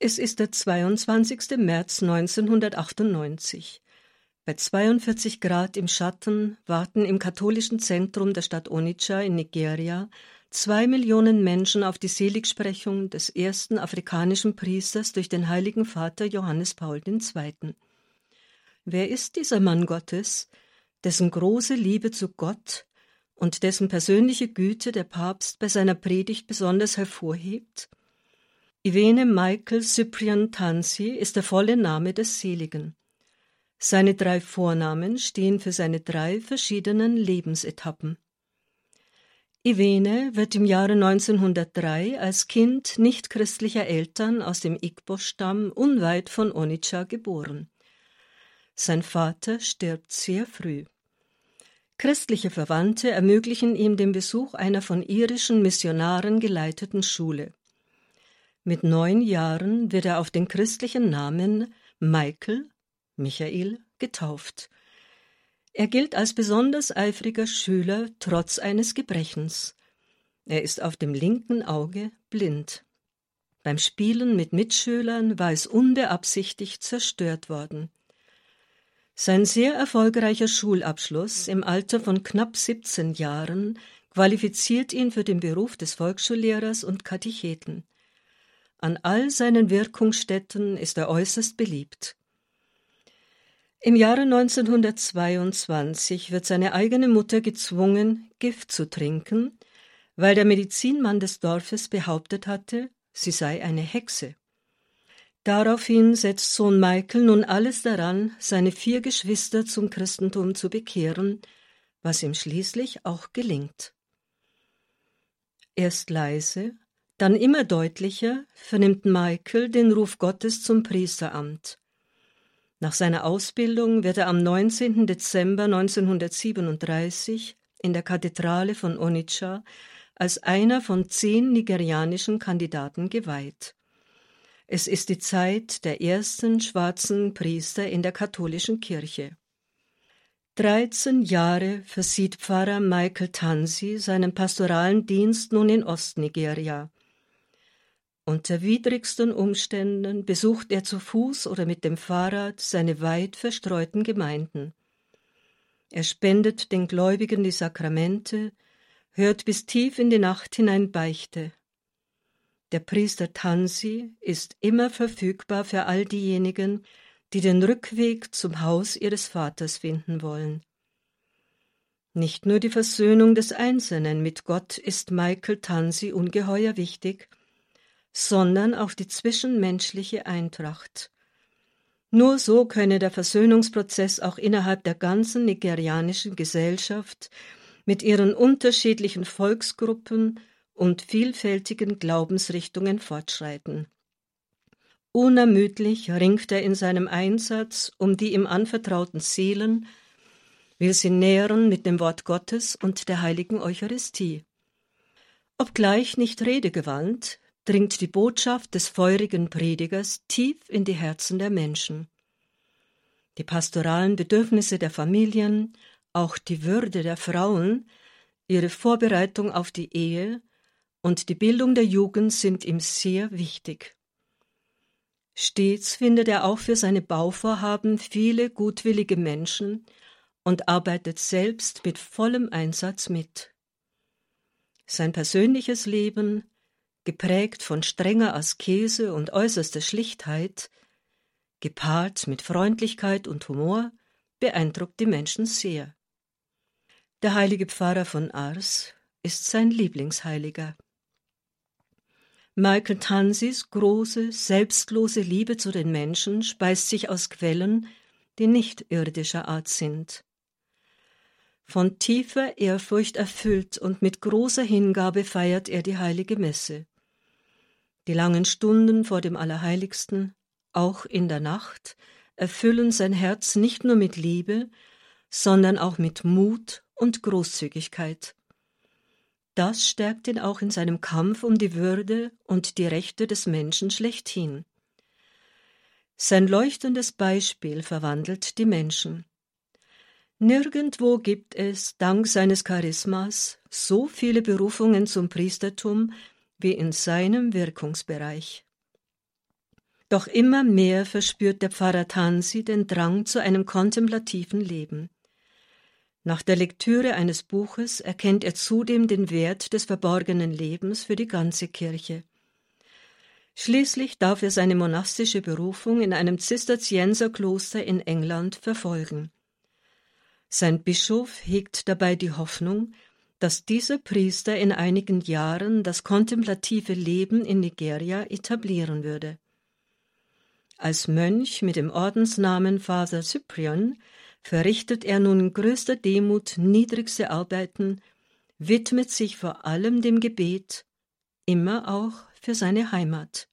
Es ist der 22. März 1998. Bei 42 Grad im Schatten warten im katholischen Zentrum der Stadt Onitsha in Nigeria zwei Millionen Menschen auf die Seligsprechung des ersten afrikanischen Priesters durch den heiligen Vater Johannes Paul II. Wer ist dieser Mann Gottes, dessen große Liebe zu Gott und dessen persönliche Güte der Papst bei seiner Predigt besonders hervorhebt? Ivene Michael Cyprian Tansi ist der volle Name des Seligen. Seine drei Vornamen stehen für seine drei verschiedenen Lebensetappen. Ivene wird im Jahre 1903 als Kind nichtchristlicher Eltern aus dem Igbo-Stamm unweit von Onitsha geboren. Sein Vater stirbt sehr früh. Christliche Verwandte ermöglichen ihm den Besuch einer von irischen Missionaren geleiteten Schule. Mit neun Jahren wird er auf den christlichen Namen Michael, Michael, getauft. Er gilt als besonders eifriger Schüler trotz eines Gebrechens. Er ist auf dem linken Auge blind. Beim Spielen mit Mitschülern war es unbeabsichtigt zerstört worden. Sein sehr erfolgreicher Schulabschluss im Alter von knapp 17 Jahren qualifiziert ihn für den Beruf des Volksschullehrers und Katecheten. An all seinen Wirkungsstätten ist er äußerst beliebt. Im Jahre 1922 wird seine eigene Mutter gezwungen, Gift zu trinken, weil der Medizinmann des Dorfes behauptet hatte, sie sei eine Hexe. Daraufhin setzt Sohn Michael nun alles daran, seine vier Geschwister zum Christentum zu bekehren, was ihm schließlich auch gelingt. Erst leise, dann immer deutlicher vernimmt Michael den Ruf Gottes zum Priesteramt. Nach seiner Ausbildung wird er am 19. Dezember 1937 in der Kathedrale von Onitsha als einer von zehn nigerianischen Kandidaten geweiht. Es ist die Zeit der ersten schwarzen Priester in der katholischen Kirche. Dreizehn Jahre versieht Pfarrer Michael Tansi seinen pastoralen Dienst nun in Ostnigeria. Unter widrigsten Umständen besucht er zu Fuß oder mit dem Fahrrad seine weit verstreuten Gemeinden. Er spendet den Gläubigen die Sakramente, hört bis tief in die Nacht hinein Beichte. Der Priester Tansi ist immer verfügbar für all diejenigen, die den Rückweg zum Haus ihres Vaters finden wollen. Nicht nur die Versöhnung des Einzelnen mit Gott ist Michael Tansi ungeheuer wichtig, sondern auch die zwischenmenschliche Eintracht. Nur so könne der Versöhnungsprozess auch innerhalb der ganzen nigerianischen Gesellschaft mit ihren unterschiedlichen Volksgruppen und vielfältigen Glaubensrichtungen fortschreiten. Unermüdlich ringt er in seinem Einsatz um die ihm anvertrauten Seelen, will sie nähren mit dem Wort Gottes und der heiligen Eucharistie. Obgleich nicht redegewandt, dringt die Botschaft des feurigen Predigers tief in die Herzen der Menschen. Die pastoralen Bedürfnisse der Familien, auch die Würde der Frauen, ihre Vorbereitung auf die Ehe und die Bildung der Jugend sind ihm sehr wichtig. Stets findet er auch für seine Bauvorhaben viele gutwillige Menschen und arbeitet selbst mit vollem Einsatz mit. Sein persönliches Leben geprägt von strenger Askese und äußerster Schlichtheit, gepaart mit Freundlichkeit und Humor, beeindruckt die Menschen sehr. Der heilige Pfarrer von Ars ist sein Lieblingsheiliger. Michael Tansis große, selbstlose Liebe zu den Menschen speist sich aus Quellen, die nicht irdischer Art sind. Von tiefer Ehrfurcht erfüllt und mit großer Hingabe feiert er die heilige Messe. Die langen Stunden vor dem Allerheiligsten, auch in der Nacht, erfüllen sein Herz nicht nur mit Liebe, sondern auch mit Mut und Großzügigkeit. Das stärkt ihn auch in seinem Kampf um die Würde und die Rechte des Menschen schlechthin. Sein leuchtendes Beispiel verwandelt die Menschen. Nirgendwo gibt es, dank seines Charismas, so viele Berufungen zum Priestertum wie in seinem Wirkungsbereich. Doch immer mehr verspürt der Pfarrer Tansi den Drang zu einem kontemplativen Leben. Nach der Lektüre eines Buches erkennt er zudem den Wert des verborgenen Lebens für die ganze Kirche. Schließlich darf er seine monastische Berufung in einem Zisterzienserkloster in England verfolgen. Sein Bischof hegt dabei die Hoffnung, dass dieser Priester in einigen Jahren das kontemplative Leben in Nigeria etablieren würde. Als Mönch mit dem Ordensnamen Father Cyprian verrichtet er nun in größter Demut niedrigste Arbeiten, widmet sich vor allem dem Gebet, immer auch für seine Heimat.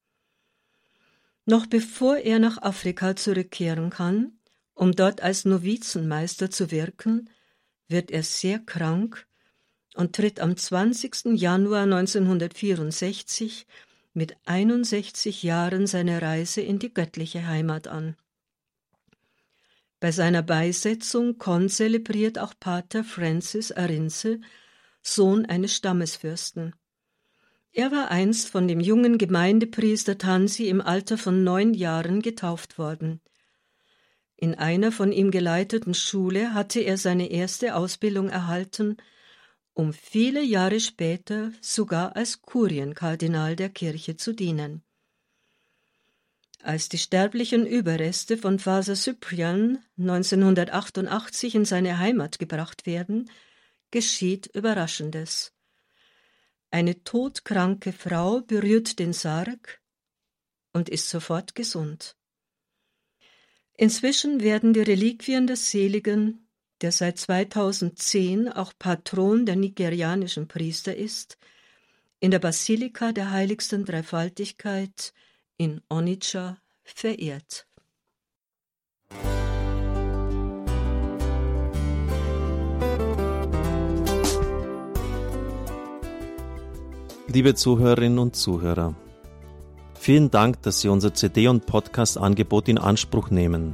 Noch bevor er nach Afrika zurückkehren kann, um dort als Novizenmeister zu wirken, wird er sehr krank und tritt am 20. Januar 1964 mit 61 Jahren seine Reise in die göttliche Heimat an. Bei seiner Beisetzung konzelebriert auch Pater Francis Arinze, Sohn eines Stammesfürsten. Er war einst von dem jungen Gemeindepriester Tansi im Alter von neun Jahren getauft worden. In einer von ihm geleiteten Schule hatte er seine erste Ausbildung erhalten, um viele Jahre später sogar als Kurienkardinal der Kirche zu dienen. Als die sterblichen Überreste von Faser Cyprian 1988 in seine Heimat gebracht werden, geschieht Überraschendes. Eine todkranke Frau berührt den Sarg und ist sofort gesund. Inzwischen werden die Reliquien des Seligen der seit 2010 auch Patron der nigerianischen Priester ist, in der Basilika der Heiligsten Dreifaltigkeit in Onitsha verehrt. Liebe Zuhörerinnen und Zuhörer, vielen Dank, dass Sie unser CD- und Podcast-Angebot in Anspruch nehmen.